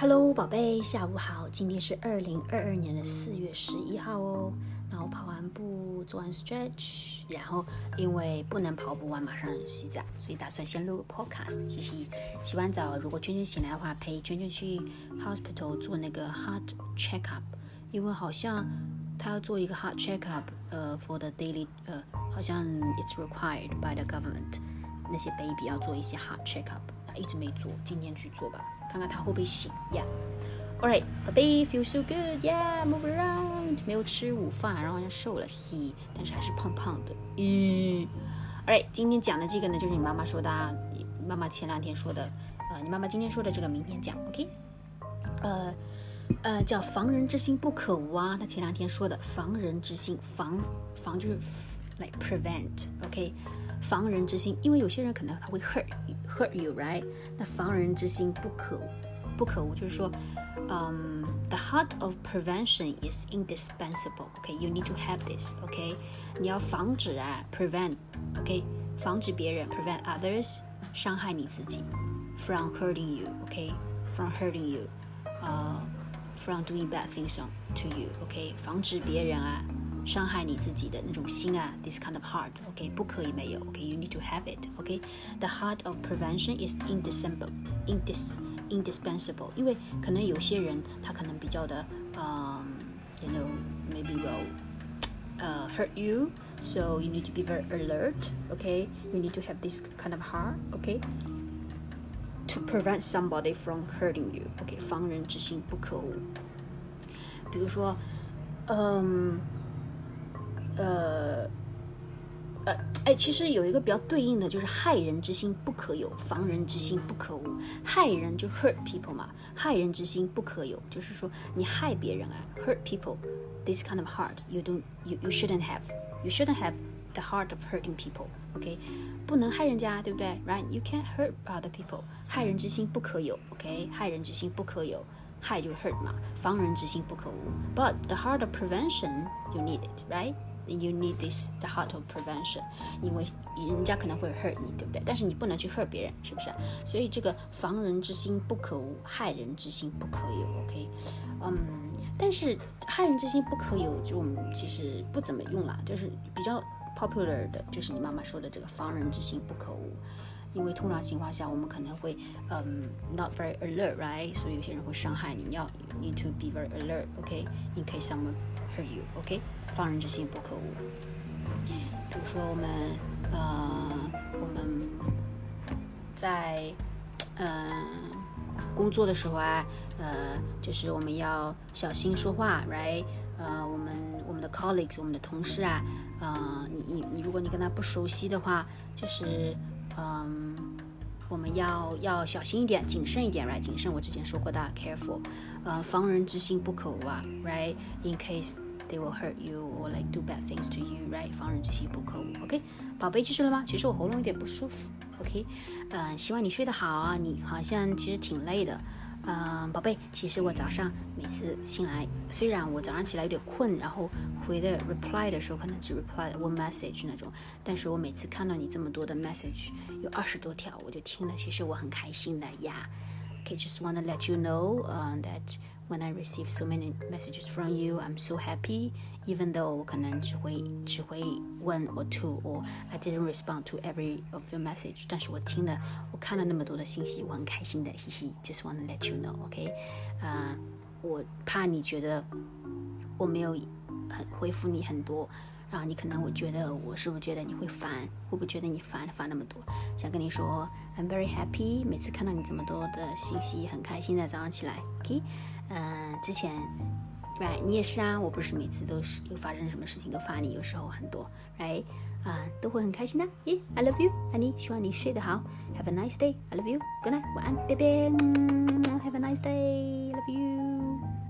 Hello，宝贝，下午好。今天是二零二二年的四月十一号哦。那我跑完步，做完 stretch，然后因为不能跑步完马上洗澡，所以打算先录个 podcast。嘻嘻，洗完澡，如果圈圈醒来的话，陪圈圈去 hospital 做那个 heart checkup，因为好像她要做一个 heart checkup，呃，for the daily，呃，好像 it's required by the government，那些 baby 要做一些 heart checkup，他一直没做，今天去做吧，看看他会不会醒呀。all right baby，feel so good，yeah，move around。没有吃午饭，然后好像瘦了，he，但是还是胖胖的，嗯。All right，今天讲的这个呢，就是你妈妈说的，啊，妈妈前两天说的，呃，你妈妈今天说的这个，明天讲，OK？呃，呃，叫防人之心不可无啊。她前两天说的，防人之心，防防就是 like prevent，OK？防人之心，因为有些人可能他会 hurt hurt you，right？那防人之心不可不可无，就是说。um, the heart of prevention is indispensable. Okay, you need to have this. Okay，你要防止啊，prevent，OK，、okay? 防止别人，prevent others 伤害你自己，from hurting you，OK，from、okay? hurting you，呃、uh,，from doing bad things on to you，OK，、okay? 防止别人啊 伤害你自己的那种心啊，this kind of heart，OK，、okay? 不可以没有，OK，you、okay? need to have it，OK，the、okay? heart of prevention is indispensable，indis indispensable，因为可能有些人他可能比较的，嗯、um,，you know maybe will uh, hurt you. So you need to be very alert. Okay, you need to have this kind of heart. Okay, to prevent somebody from hurting you. Okay，防人之心不可无。比如说，嗯， 呃。呃，哎，其实有一个比较对应的就是害人之心不可有，防人之心不可无。害人就 hurt people 嘛，害人之心不可有，就是说你害别人啊，hurt people，this kind of heart you don't you you shouldn't have，you shouldn't have the heart of hurting people，OK，、okay? 不能害人家，对不对？Right？You can't hurt other people，害人之心不可有，OK，害人之心不可有，害就 hurt 嘛，防人之心不可无。But the heart of prevention you need You need this the heart of prevention，因为人家可能会 hurt 你，对不对？但是你不能去 hurt 别人，是不是？所以这个防人之心不可无，害人之心不可有。OK，嗯，但是害人之心不可有，就我们其实不怎么用啦，就是比较 popular 的，就是你妈妈说的这个防人之心不可无。因为通常情况下，我们可能会嗯 not very alert，right？所以有些人会伤害你，要 need to be very alert，OK？In case someone hurt you，OK？防人之心不可无。比如说我们呃我们在嗯、工作的时候啊，呃就是我们要小心说话，right？呃我们我们的 colleagues 我们的同事啊，呃你你你如果你跟他不熟悉的话，就是嗯我们要要小心一点，谨慎一点，right？谨慎我之前说过的，careful，呃防人之心不可无啊，right？In case they will hurt you or like do bad things to you, right？防人之心不可无，OK？宝贝记住了吗？其实我喉咙有点不舒服，OK？嗯，希望你睡得好啊。你好像其实挺累的，嗯，宝贝，其实我早上每次醒来，虽然我早上起来有点困，然后回的 reply 的时候可能只 reply one message 那种，但是我每次看到你这么多的 message，有二十多条，我就听了，其实我很开心的呀。OK，just wanna let you know, um, that. When I receive so many messages from you, I'm so happy. Even though 我可能只会只会 one or two, or I didn't respond to every of your message，但是我听了，我看了那么多的信息，我很开心的，嘻嘻。Just want to let you know, OK？啊、uh,，我怕你觉得我没有很回复你很多，然后你可能我觉得我是不是觉得你会烦？会不会觉得你烦烦那么多？想跟你说，I'm very happy。每次看到你这么多的信息，很开心的早上起来，OK？ 嗯，之前，right，你也是啊，我不是每次都是有发生什么事情都发你，有时候很多，right，啊，都会很开心的。耶，I love you，爱你，希望你睡得好，Have a nice day，I love you，Good night，晚安，拜拜，Have a nice day，Love you。